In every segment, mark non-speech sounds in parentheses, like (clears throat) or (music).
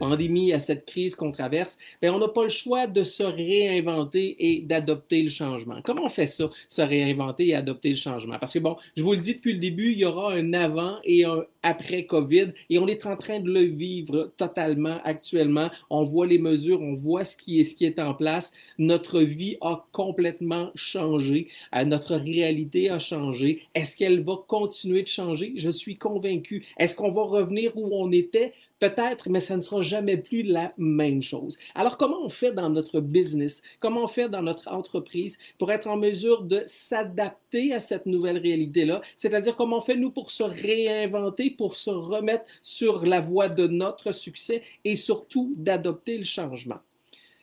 pandémie, à cette crise qu'on traverse, bien, on n'a pas le choix de se réinventer et d'adopter le changement. Comment on fait ça, se réinventer et adopter le changement? Parce que bon, je vous le dis depuis le début, il y aura un avant et un après COVID et on est en train de le vivre totalement actuellement. On voit les mesures, on voit ce qui est, ce qui est en place. Notre vie a complètement changé. Euh, notre réalité a changé. Est-ce qu'elle va continuer de changer? Je suis convaincu. Est-ce qu'on va revenir où on était? Peut-être, mais ça ne sera jamais plus la même chose. Alors, comment on fait dans notre business? Comment on fait dans notre entreprise pour être en mesure de s'adapter à cette nouvelle réalité-là? C'est-à-dire, comment on fait, nous, pour se réinventer, pour se remettre sur la voie de notre succès et surtout d'adopter le changement?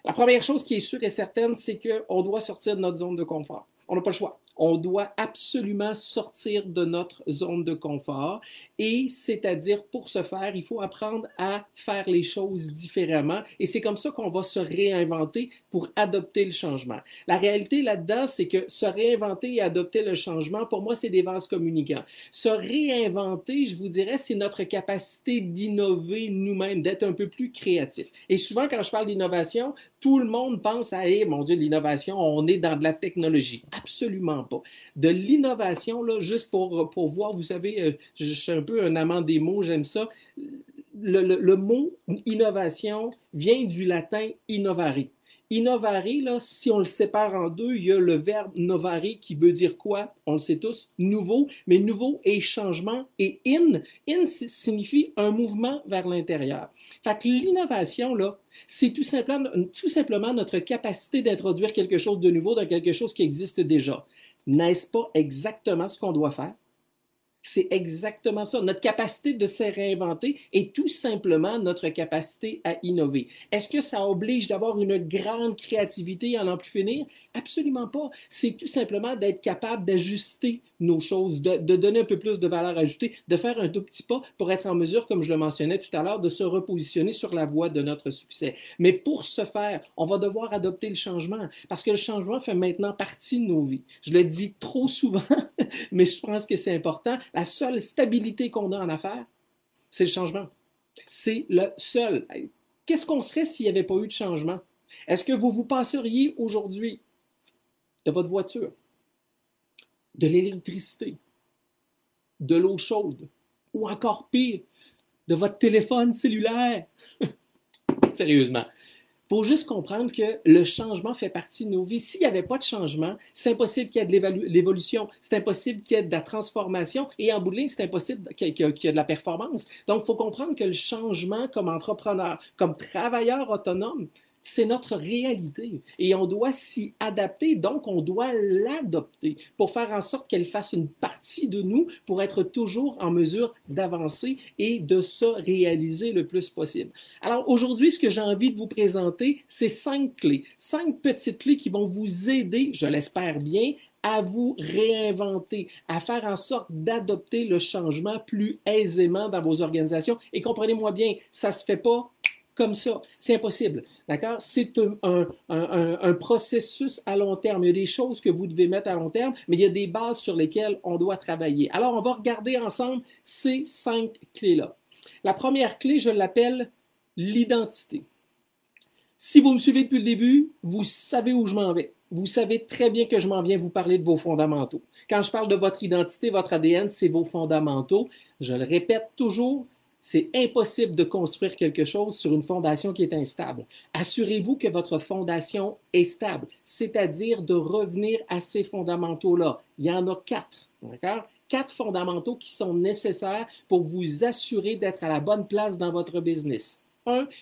La première chose qui est sûre et certaine, c'est qu'on doit sortir de notre zone de confort. On n'a pas le choix on doit absolument sortir de notre zone de confort et c'est-à-dire pour ce faire, il faut apprendre à faire les choses différemment et c'est comme ça qu'on va se réinventer pour adopter le changement. La réalité là-dedans, c'est que se réinventer et adopter le changement, pour moi, c'est des vases communicants. Se réinventer, je vous dirais, c'est notre capacité d'innover nous-mêmes, d'être un peu plus créatif. Et souvent, quand je parle d'innovation, tout le monde pense à, eh, mon Dieu, l'innovation, on est dans de la technologie. Absolument De l'innovation, là, juste pour, pour voir, vous savez, euh, je suis un peu un amant des mots, j'aime ça. Le, le, mot innovation vient du latin innovare. Innovare, là, si on le sépare en deux, il y a le verbe novare qui veut dire quoi? On le sait tous, nouveau, mais nouveau est changement et in, in signifie un mouvement vers l'intérieur. Fait que l'innovation, là, c'est tout simplement, tout simplement notre capacité d'introduire quelque chose de nouveau dans quelque chose qui existe déjà. N'est-ce pas exactement ce qu'on doit faire? C'est exactement ça. Notre capacité de se réinventer est tout simplement notre capacité à innover. Est-ce que ça oblige d'avoir une grande créativité à n'en plus finir? Absolument pas. C'est tout simplement d'être capable d'ajuster nos choses, de, donner un peu plus de valeur ajoutée, de faire un tout petit pas pour être en mesure, comme je le mentionnais tout à l'heure, de se repositionner sur la voie de notre succès. Mais pour ce faire, on va devoir adopter le changement parce que le changement fait maintenant partie de nos vies. Je le dis trop souvent, (laughs) mais je pense que c'est important. La seule stabilité qu'on a en affaires, c'est le changement. C'est le seul. Qu'est-ce qu'on serait s'il n'y avait pas eu de changement? Est-ce que vous vous passeriez aujourd'hui de votre voiture, de l'électricité, de l'eau chaude, ou encore pire, de votre téléphone cellulaire? (laughs) Sérieusement. Faut juste comprendre que le changement fait partie de nos vies. S'il n'y avait pas de changement, c'est impossible qu'il y ait de l'évolution, c'est impossible qu'il y ait de la transformation et en bout de ligne, c'est impossible qu'il y ait de la performance. Donc, il faut comprendre que le changement comme entrepreneur, comme travailleur autonome, c'est notre réalité et on doit s'y adapter, donc on doit l'adopter pour faire en sorte qu'elle fasse une partie de nous pour être toujours en mesure d'avancer et de se réaliser le plus possible. Alors aujourd'hui, ce que j'ai envie de vous présenter, c'est cinq clés, cinq petites clés qui vont vous aider, je l'espère bien, à vous réinventer, à faire en sorte d'adopter le changement plus aisément dans vos organisations. Et comprenez-moi bien, ça se fait pas comme ça. C'est impossible. D'accord? C'est un, processus à long terme. Il y a des choses que vous devez mettre à long terme, mais il y a des bases sur lesquelles on doit travailler. Alors, on va regarder ensemble ces cinq clés-là. La première clé, je l'appelle l'identité. Si vous me suivez depuis le début, vous savez où je m'en vais. Vous savez très bien que je m'en viens vous parler de vos fondamentaux. Quand je parle de votre identité, votre ADN, c'est vos fondamentaux. Je le répète toujours, C'est impossible de construire quelque chose sur une fondation qui est instable. Assurez-vous que votre fondation est stable, c'est-à-dire de revenir à ces fondamentaux-là. Il y en a quatre, d'accord? Quatre fondamentaux qui sont nécessaires pour vous assurer d'être à la bonne place dans votre business.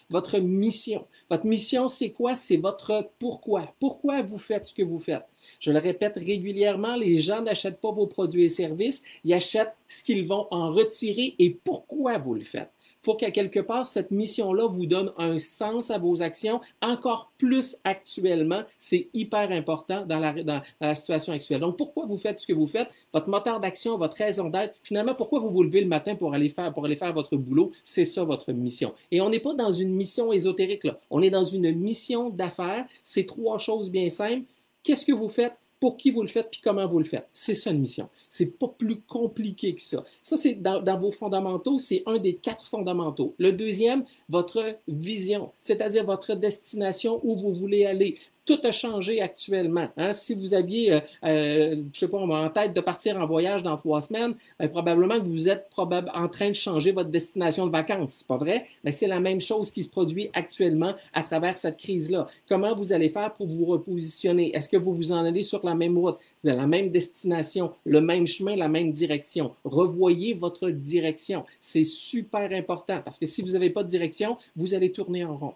Votre mission. Votre mission, c'est quoi? C'est votre pourquoi. Pourquoi vous faites ce que vous faites? Je le répète régulièrement, les gens n'achètent pas vos produits et services, ils achètent ce qu'ils vont en retirer et pourquoi vous le faites. Faut qu'à quelque part, cette mission-là vous donne un sens à vos actions, encore plus actuellement. C'est hyper important dans la, dans la, situation actuelle. Donc, pourquoi vous faites ce que vous faites? Votre moteur d'action, votre raison d'être. Finalement, pourquoi vous vous levez le matin pour aller faire, pour aller faire votre boulot? C'est ça votre mission. Et on n'est pas dans une mission ésotérique, là. On est dans une mission d'affaires. C'est trois choses bien simples Qu'est-ce que vous faites? Pour qui vous le faites, puis comment vous le faites. C'est ça une mission. C'est pas plus compliqué que ça. Ça, c'est dans, dans, vos fondamentaux, c'est un des quatre fondamentaux. Le deuxième, votre vision, c'est-à-dire votre destination où vous voulez aller tout a changé actuellement. Hein? Si vous aviez, euh, euh, je sais pas, en tête de partir en voyage dans trois semaines, ben, probablement que vous êtes probable, en train de changer votre destination de vacances. Pas vrai? Mais ben, c'est la même chose qui se produit actuellement à travers cette crise-là. Comment vous allez faire pour vous repositionner? Est-ce que vous vous en allez sur la même route? la même destination, le même chemin, la même direction? Revoyez votre direction. C'est super important parce que si vous n'avez pas de direction, vous allez tourner en rond.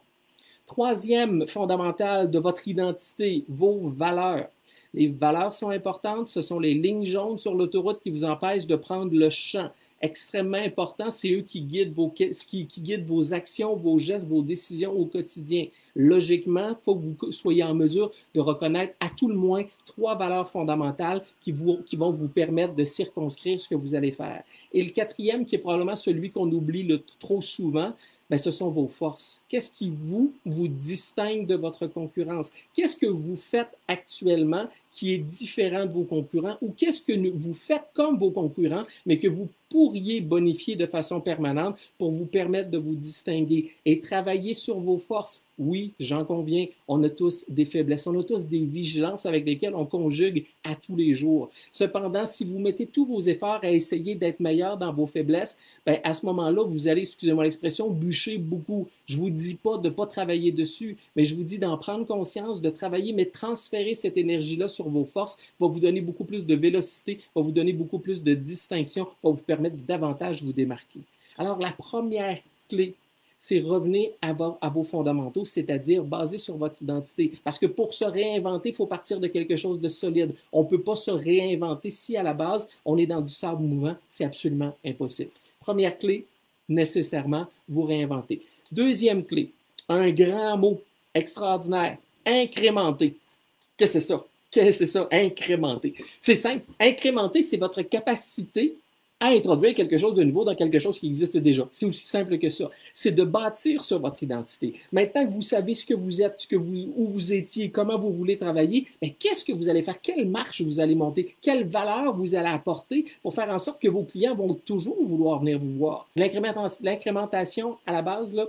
Troisième fondamental de votre identité, vos valeurs. Les valeurs sont importantes, ce sont les lignes jaunes sur l'autoroute qui vous empêchent de prendre le champ. Extrêmement important, c'est eux qui guident, vos, qui, vos actions, vos gestes, vos décisions au quotidien. Logiquement, il faut que vous soyez en mesure de reconnaître à tout le moins trois valeurs fondamentales qui, vous, qui vont vous permettre de circonscrire ce que vous allez faire. Et le quatrième, qui est probablement celui qu'on oublie le, trop souvent, ben, ce sont vos forces. Qu'est-ce qui vous, vous distingue de votre concurrence? Qu'est-ce que vous faites actuellement qui est différent de vos concurrents ou qu'est-ce que vous faites comme vos concurrents, mais que vous pourriez bonifier de façon permanente pour vous permettre de vous distinguer et travailler sur vos forces? Oui, j'en conviens, on a tous des faiblesses, on a tous des vigilances avec lesquelles on conjugue à tous les jours. Cependant, si vous mettez tous vos efforts à essayer d'être meilleur dans vos faiblesses, ben à ce moment-là, vous allez, excusez-moi l'expression, bûcher beaucoup. Je vous dis pas de pas travailler dessus, mais je vous dis d'en prendre conscience, de travailler, mais transférer cette énergie-là vos forces va vous donner beaucoup plus de vélocité, va vous donner beaucoup plus de distinction, va vous permettre davantage vous démarquer. Alors, la première clé, c'est revenir à vos, à vos fondamentaux, c'est-à-dire basé sur votre identité. Parce que pour se réinventer, il faut partir de quelque chose de solide. On ne peut pas se réinventer si à la base, on est dans du sable mouvant. C'est absolument impossible. Première clé, nécessairement, vous réinventer. Deuxième clé, un grand mot extraordinaire, incrémenter. Qu'est-ce que c'est ça? (laughs) C'est ça? Incrémenter. C'est simple. Incrémenter, c'est votre capacité à introduire quelque chose de nouveau dans quelque chose qui existe déjà. C'est aussi simple que ça. C'est de bâtir sur votre identité. Maintenant que vous savez ce que vous êtes, ce que vous, où vous étiez, comment vous voulez travailler, mais qu'est-ce que vous allez faire? Quelle marche vous allez monter? Quelle valeur vous allez apporter pour faire en sorte que vos clients vont toujours vouloir venir vous voir? L'incrémentation, à la base, là,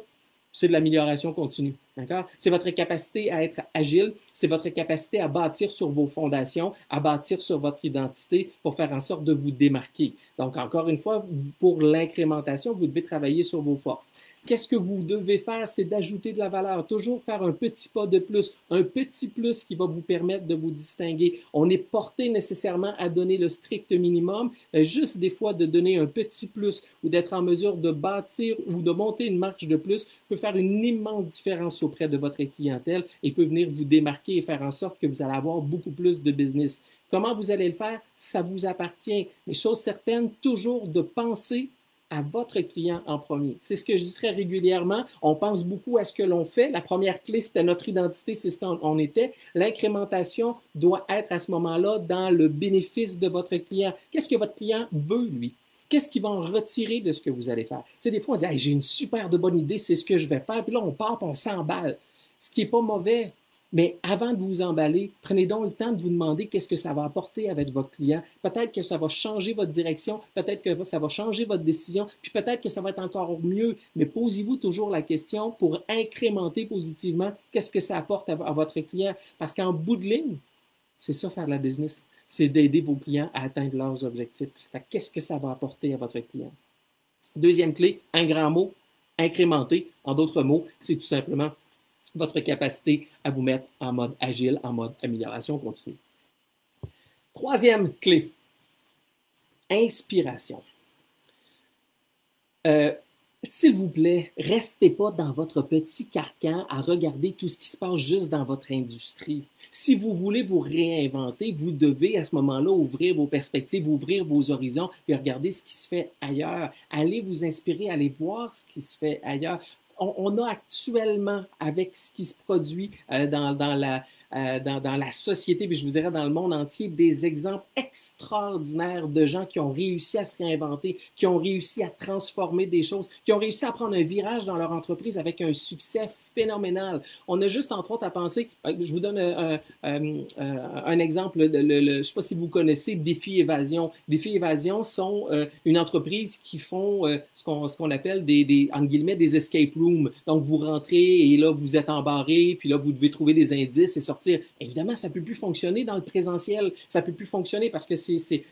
c'est de l'amélioration continue. D'accord? C'est votre capacité à être agile, c'est votre capacité à bâtir sur vos fondations, à bâtir sur votre identité pour faire en sorte de vous démarquer. Donc, encore une fois, pour l'incrémentation, vous devez travailler sur vos forces. Qu'est-ce que vous devez faire? C'est d'ajouter de la valeur. Toujours faire un petit pas de plus, un petit plus qui va vous permettre de vous distinguer. On est porté nécessairement à donner le strict minimum, juste des fois de donner un petit plus ou d'être en mesure de bâtir ou de monter une marche de plus peut faire une immense différence auprès de votre clientèle et peut venir vous démarquer et faire en sorte que vous allez avoir beaucoup plus de business. Comment vous allez le faire? Ça vous appartient. Mais chose certaine, toujours de penser à votre client en premier. C'est ce que je dis très régulièrement. On pense beaucoup à ce que l'on fait. La première clé, c'était notre identité, c'est ce qu'on était. L'incrémentation doit être à ce moment-là dans le bénéfice de votre client. Qu'est-ce que votre client veut, lui? Qu'est-ce qu'il va en retirer de ce que vous allez faire? Tu des fois, on dit, j'ai une super bonne idée, c'est ce que je vais faire. Puis là, on part, puis on s'emballe. Ce qui n'est pas mauvais. Mais avant de vous emballer, prenez donc le temps de vous demander qu'est-ce que ça va apporter avec votre client. Peut-être que ça va changer votre direction, peut-être que ça va changer votre décision, puis peut-être que ça va être encore mieux. Mais posez-vous toujours la question pour incrémenter positivement qu'est-ce que ça apporte à, votre client. Parce qu'en bout de ligne, c'est ça faire la business. C'est d'aider vos clients à atteindre leurs objectifs. Qu'est-ce que ça va apporter à votre client? Deuxième clé, un grand mot, incrémenter. En d'autres mots, c'est tout simplement votre capacité à vous mettre en mode agile, en mode amélioration continue. Troisième clé, inspiration. Euh, s'il vous plaît, restez pas dans votre petit carcan à regarder tout ce qui se passe juste dans votre industrie. Si vous voulez vous réinventer, vous devez à ce moment-là ouvrir vos perspectives, ouvrir vos horizons et regarder ce qui se fait ailleurs. Allez vous inspirer, allez voir ce qui se fait ailleurs. On, a actuellement, avec ce qui se produit euh, dans, dans la, euh, dans, la société, puis je vous dirais dans le monde entier, des exemples extraordinaires de gens qui ont réussi à se réinventer, qui ont réussi à transformer des choses, qui ont réussi à prendre un virage dans leur entreprise avec un succès phénoménal. On a juste entre autres à penser, euh, je vous donne un, un exemple, le, le, je ne sais pas si vous connaissez Défi Évasion. Défi Évasion sont euh, une entreprise qui font euh, ce qu'on appelle des, des, guillemets, des escape rooms. Donc vous rentrez et là vous êtes embarré, puis là vous devez trouver des indices et sortir Évidemment, ça ne peut plus fonctionner dans le présentiel. Ça ne peut plus fonctionner parce que c'est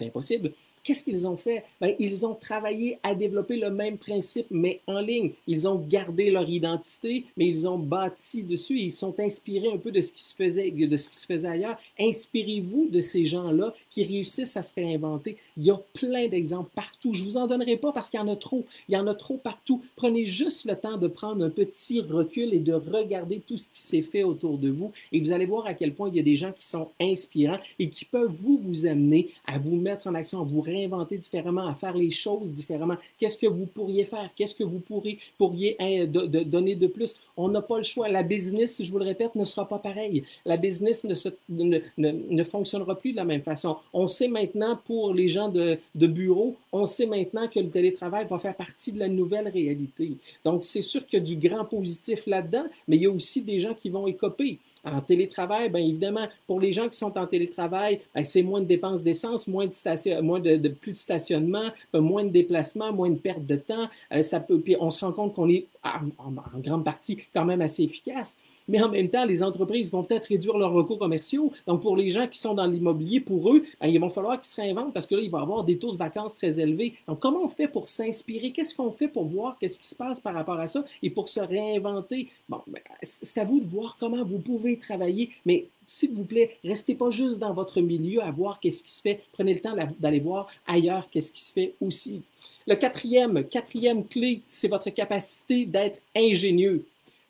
impossible. Qu'est-ce qu'ils ont fait? Ben, ils ont travaillé à développer le même principe, mais en ligne. Ils ont gardé leur identité, mais ils ont bâti dessus. Ils sont inspirés un peu de ce qui se faisait, de ce qui se faisait ailleurs. Inspirez-vous de ces gens-là qui réussissent à se réinventer. Il y a plein d'exemples partout. Je vous en donnerai pas parce qu'il y en a trop. Il y en a trop partout. Prenez juste le temps de prendre un petit recul et de regarder tout ce qui s'est fait autour de vous et vous allez voir à quel point il y a des gens qui sont inspirants et qui peuvent vous vous amener à vous mettre en action, à vous réinventer différemment, à faire les choses différemment. Qu'est-ce que vous pourriez faire? Qu'est-ce que vous pourriez, pourriez hein, de, donner de plus? On n'a pas le choix. La business, je vous le répète, ne sera pas pareille. La business ne, ne, ne, ne, fonctionnera plus de la même façon. On sait maintenant pour les gens de, de bureau, on sait maintenant que le télétravail va faire partie de la nouvelle réalité. Donc, c'est sûr qu'il y a du grand positif là-dedans, mais il y a aussi des gens qui vont écoper. En télétravail, bien évidemment, pour les gens qui sont en télétravail, ben, c'est moins de dépenses d'essence, moins de station, moins de, plus de stationnement, ben, moins de déplacements, moins de perte de temps. Euh, ça peut, puis on se rend compte qu'on est en, grande partie quand même assez efficace mais en même temps, les entreprises vont peut-être réduire leurs recours commerciaux. Donc, pour les gens qui sont dans l'immobilier, pour eux, ben, il va falloir qu'ils se réinventent parce que là, il va y avoir des taux de vacances très élevés. Donc, comment on fait pour s'inspirer? Qu'est-ce qu'on fait pour voir qu'est-ce qui se passe par rapport à ça et pour se réinventer? Bon, ben, c'est à vous de voir comment vous pouvez travailler, mais s'il vous plaît, restez pas juste dans votre milieu à voir qu'est-ce qui se fait. Prenez le temps d'aller voir ailleurs qu'est-ce qui se fait aussi. Le quatrième, quatrième clé, c'est votre capacité d'être ingénieux.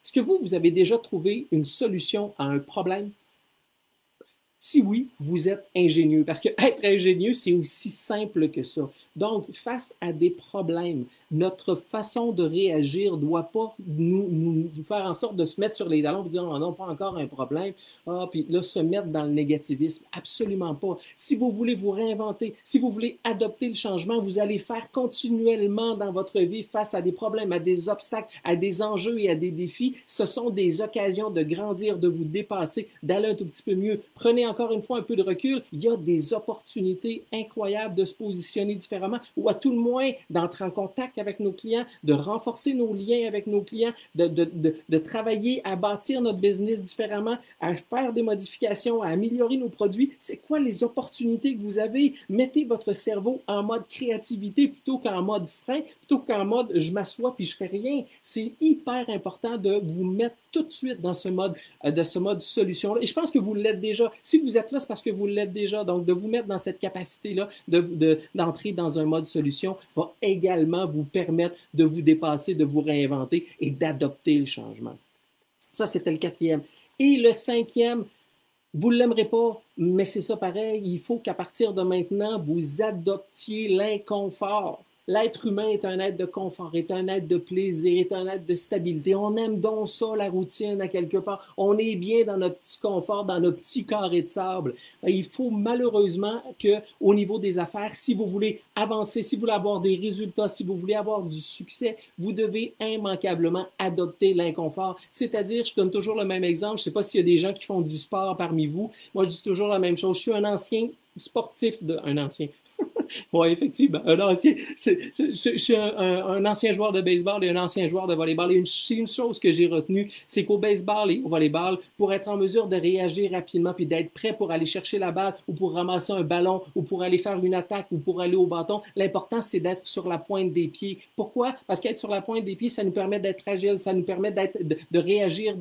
Est-ce que vous, vous avez déjà trouvé une solution à un problème? Si oui, vous êtes ingénieux, parce que (laughs) être ingénieux, c'est aussi simple que ça. Donc, face à des problèmes, notre façon de réagir doit pas nous, nous, faire en sorte de se mettre sur les talons et dire oh non, pas encore un problème, ah, puis là, se mettre dans le négativisme. Absolument pas. Si vous voulez vous réinventer, si vous voulez adopter le changement, vous allez faire continuellement dans votre vie face à des problèmes, à des obstacles, à des enjeux et à des défis. Ce sont des occasions de grandir, de vous dépasser, d'aller un tout petit peu mieux. Prenez encore une fois un peu de recul. Il y a des opportunités incroyables de se positionner différemment ou à tout le moins d'entrer en contact avec nos clients, de renforcer nos liens avec nos clients, de, de, de, de, travailler à bâtir notre business différemment, à faire des modifications, à améliorer nos produits. C'est quoi les opportunités que vous avez? Mettez votre cerveau en mode créativité plutôt qu'en mode frein, plutôt qu'en mode je m'assois puis je fais rien. C'est hyper important de vous mettre tout de suite dans ce mode, euh, de ce mode solution-là. Et je pense que vous l'êtes déjà. Si vous êtes là, c'est parce que vous l'êtes déjà. Donc, de vous mettre dans cette capacité-là, d'entrer de, dans un mode solution va également vous permettre de vous dépasser, de vous réinventer et d'adopter le changement. Ça, c'était le quatrième. Et le cinquième, vous ne l'aimerez pas, mais c'est ça pareil. Il faut qu'à partir de maintenant, vous adoptiez l'inconfort. L'être humain est un être de confort, est un être de plaisir, est un être de stabilité. On aime donc ça, la routine, à quelque part. On est bien dans notre petit confort, dans nos petits carrés de sable. Il faut malheureusement que, au niveau des affaires, si vous voulez avancer, si vous voulez avoir des résultats, si vous voulez avoir du succès, vous devez immanquablement adopter l'inconfort. C'est-à-dire, je donne toujours le même exemple. Je ne sais pas s'il y a des gens qui font du sport parmi vous. Moi, je dis toujours la même chose. Je suis un ancien sportif de, un ancien, (laughs) oui, effectivement. Un ancien, je, suis un, ancien joueur de baseball et un ancien joueur de volleyball. Et c'est une chose que j'ai retenue, c'est qu'au baseball et au volleyball, pour être en mesure de réagir rapidement puis d'être prêt pour aller chercher la balle ou pour ramasser un ballon ou pour aller faire une attaque ou pour aller au bâton, l'important, c'est d'être sur la pointe des pieds. Pourquoi? Parce qu'être sur la pointe des pieds, ça nous permet d'être agile, ça nous permet de, réagir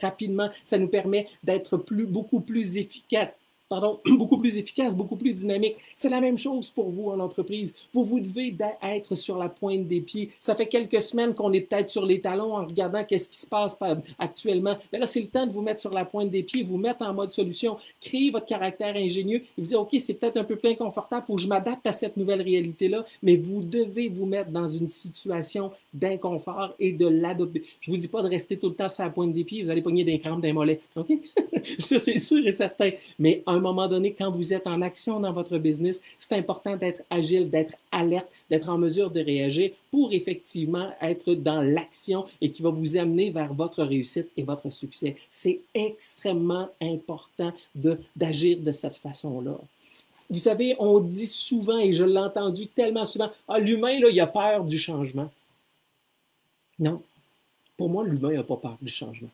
rapidement, ça nous permet d'être beaucoup plus efficace pardon, (clears throat) beaucoup plus efficace, beaucoup plus dynamique. C'est la même chose pour vous en entreprise. Vous, vous devez être sur la pointe des pieds. Ça fait quelques semaines qu'on est peut-être sur les talons en regardant qu'est-ce qui se passe actuellement. Mais là, c'est le temps de vous mettre sur la pointe des pieds, vous mettre en mode solution, créer votre caractère ingénieux et vous dire, OK, c'est peut-être un peu plus inconfortable pour que je m'adapte à cette nouvelle réalité-là, mais vous devez vous mettre dans une situation d'inconfort et de l'adopter. Je vous dis pas de rester tout le temps sur la pointe des pieds, vous allez pogner des crampes d'un mollet. OK? (laughs) Ça, c'est sûr et certain. Mais moment donné, quand vous êtes en action dans votre business, c'est important d'être agile, d'être alerte, d'être en mesure de réagir pour effectivement être dans l'action et qui va vous amener vers votre réussite et votre succès. C'est extrêmement important d'agir de, cette façon-là. Vous savez, on dit souvent, et je l'ai entendu tellement souvent, ah, l'humain, il a peur du changement. Non. Pour moi, l'humain n'a pas peur du changement.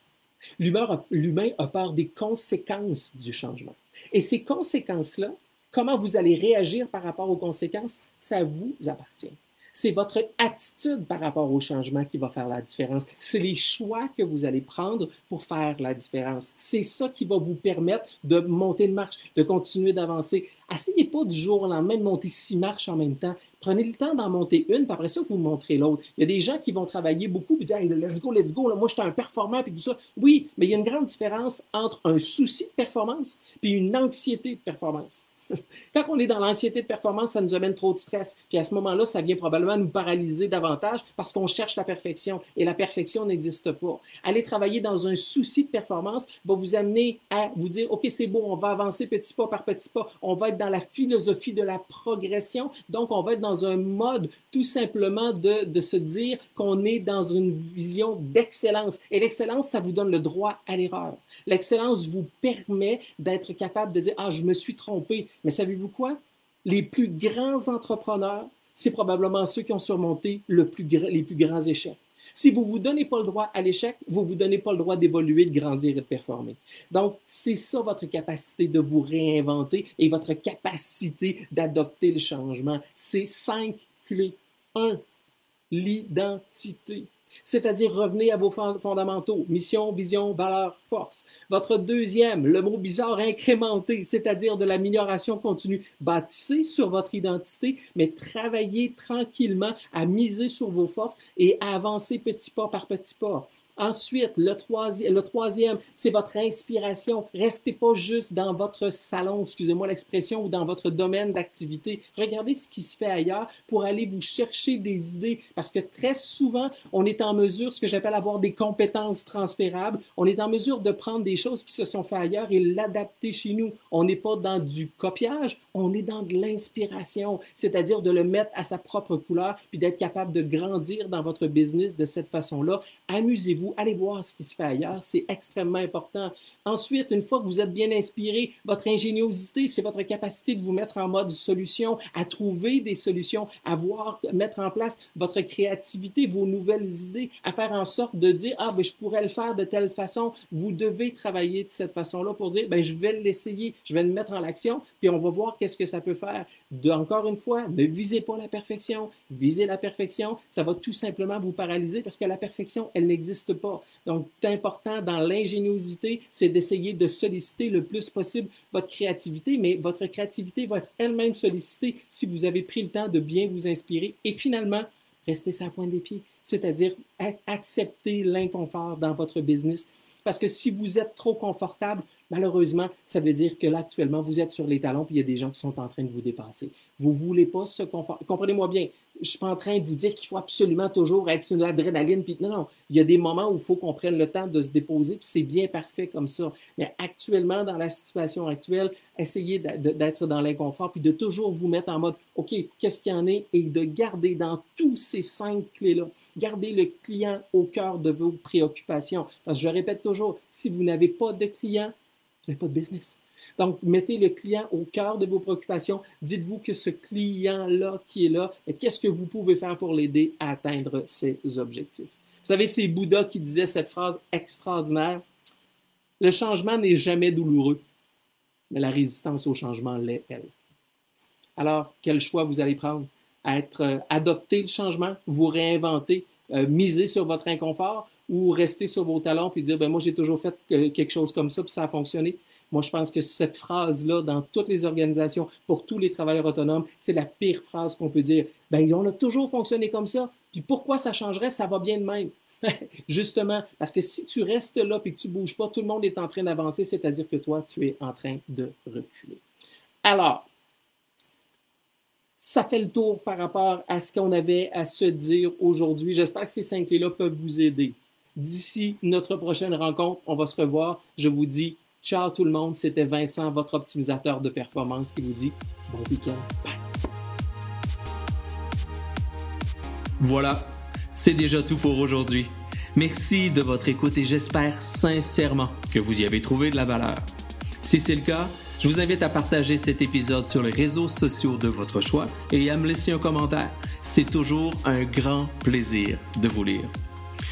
L'humain a peur des conséquences du changement. Et ces conséquences-là, comment vous allez réagir par rapport aux conséquences, ça vous appartient. C'est votre attitude par rapport au changement qui va faire la différence. C'est les choix que vous allez prendre pour faire la différence. C'est ça qui va vous permettre de monter une marche, de continuer d'avancer. Essayez pas du jour au lendemain de monter six marches en même temps. Prenez le temps d'en monter une, puis après ça, vous montrez l'autre. Il y a des gens qui vont travailler beaucoup et dire let's go, let's go, moi je suis un performant puis tout ça. Oui, mais il y a une grande différence entre un souci de performance puis une anxiété de performance. (laughs) Quand on est dans l'anxiété de performance, ça nous amène trop de stress. Puis à ce moment-là, ça vient probablement nous paralyser davantage parce qu'on cherche la perfection et la perfection n'existe pas. Aller travailler dans un souci de performance va vous amener à vous dire, OK, c'est bon, on va avancer petit pas par petit pas. On va être dans la philosophie de la progression. Donc, on va être dans un mode tout simplement de, de se dire qu'on est dans une vision d'excellence. Et l'excellence, ça vous donne le droit à l'erreur. L'excellence vous permet d'être capable de dire, ah, je me suis trompé mais savez-vous quoi? Les plus grands entrepreneurs, c'est probablement ceux qui ont surmonté les plus grands échecs. Si vous ne vous donnez pas le droit à l'échec, vous ne vous donnez pas le droit d'évoluer, de grandir et de performer. Donc, c'est ça votre capacité de vous réinventer et votre capacité d'adopter le changement. C'est cinq clés. Un, l'identité c'est-à-dire revenez à vos fondamentaux, mission, vision, valeur, force. Votre deuxième, le mot bizarre, incrémenté, c'est-à-dire de l'amélioration continue. Bâtissez sur votre identité, mais travaillez tranquillement à miser sur vos forces et à avancer petit pas par petit pas. Ensuite, le, troisième, c'est votre inspiration. Restez pas juste dans votre salon, excusez-moi l'expression, ou dans votre domaine d'activité. Regardez ce qui se fait ailleurs pour aller vous chercher des idées. Parce que très souvent, on est en mesure, ce que j'appelle avoir des compétences transférables, on est en mesure de prendre des choses qui se sont faites ailleurs et l'adapter chez nous. On n'est pas dans du copiage, on est dans de l'inspiration, c'est-à-dire de le mettre à sa propre couleur, puis d'être capable de grandir dans votre business de cette façon-là. Amusez-vous allez voir ce qui se fait ailleurs, c'est extrêmement important. Ensuite, une fois que vous êtes bien inspiré, votre ingéniosité, c'est votre capacité de vous mettre en mode solution, à trouver des solutions, à voir, mettre en place votre créativité, vos nouvelles idées, à faire en sorte de dire, ah, ben, je pourrais le faire de telle façon. Vous devez travailler de cette façon-là pour dire, ben, je vais l'essayer, je vais le mettre en action, puis on va voir qu'est-ce que ça peut faire. Encore une fois, ne visez pas la perfection. Visez la perfection, ça va tout simplement vous paralyser parce que la perfection, elle n'existe pas. Donc, important dans l'ingéniosité, c'est d'essayer de solliciter le plus possible votre créativité, mais votre créativité va être elle-même sollicitée si vous avez pris le temps de bien vous inspirer. Et finalement, restez sur la pointe des pieds, c'est-à-dire accepter l'inconfort dans votre business. Parce que si vous êtes trop confortable, Malheureusement, ça veut dire que là, actuellement, vous êtes sur les talons puis il y a des gens qui sont en train de vous dépasser. Vous ne voulez pas ce confort. Comprenez-moi bien, je ne suis pas en train de vous dire qu'il faut absolument toujours être sur l'adrénaline. Puis non, non, il y a des moments où il faut qu'on prenne le temps de se déposer, puis c'est bien parfait comme ça. Mais actuellement, dans la situation actuelle, essayez d'être dans l'inconfort, puis de toujours vous mettre en mode, OK, qu'est-ce qu'il y en est, et de garder dans tous ces cinq clés-là, garder le client au cœur de vos préoccupations. Parce que je répète toujours, si vous n'avez pas de client, vous n'avez pas de business. Donc, mettez le client au cœur de vos préoccupations. Dites-vous que ce client-là qui est là, qu'est-ce que vous pouvez faire pour l'aider à atteindre ses objectifs? Vous savez, c'est Bouddha qui disait cette phrase extraordinaire. Le changement n'est jamais douloureux, mais la résistance au changement l'est, elle. Alors, quel choix vous allez prendre? Être, euh, adopter le changement, vous réinventer, euh, miser sur votre inconfort ou rester sur vos talons puis dire, ben moi, j'ai toujours fait quelque chose comme ça puis ça a fonctionné. Moi, je pense que cette phrase-là, dans toutes les organisations, pour tous les travailleurs autonomes, c'est la pire phrase qu'on peut dire. Ben, on a toujours fonctionné comme ça. Puis pourquoi ça changerait? Ça va bien de même. (laughs) Justement, parce que si tu restes là et que tu bouges pas, tout le monde est en train d'avancer, c'est-à-dire que toi, tu es en train de reculer. Alors, ça fait le tour par rapport à ce qu'on avait à se dire aujourd'hui. J'espère que ces cinq clés-là peuvent vous aider. D'ici notre prochaine rencontre, on va se revoir. Je vous dis Ciao tout le monde, c'était Vincent, votre optimisateur de performance, qui vous dit bon week-end. Voilà, c'est déjà tout pour aujourd'hui. Merci de votre écoute et j'espère sincèrement que vous y avez trouvé de la valeur. Si c'est le cas, je vous invite à partager cet épisode sur les réseaux sociaux de votre choix et à me laisser un commentaire. C'est toujours un grand plaisir de vous lire.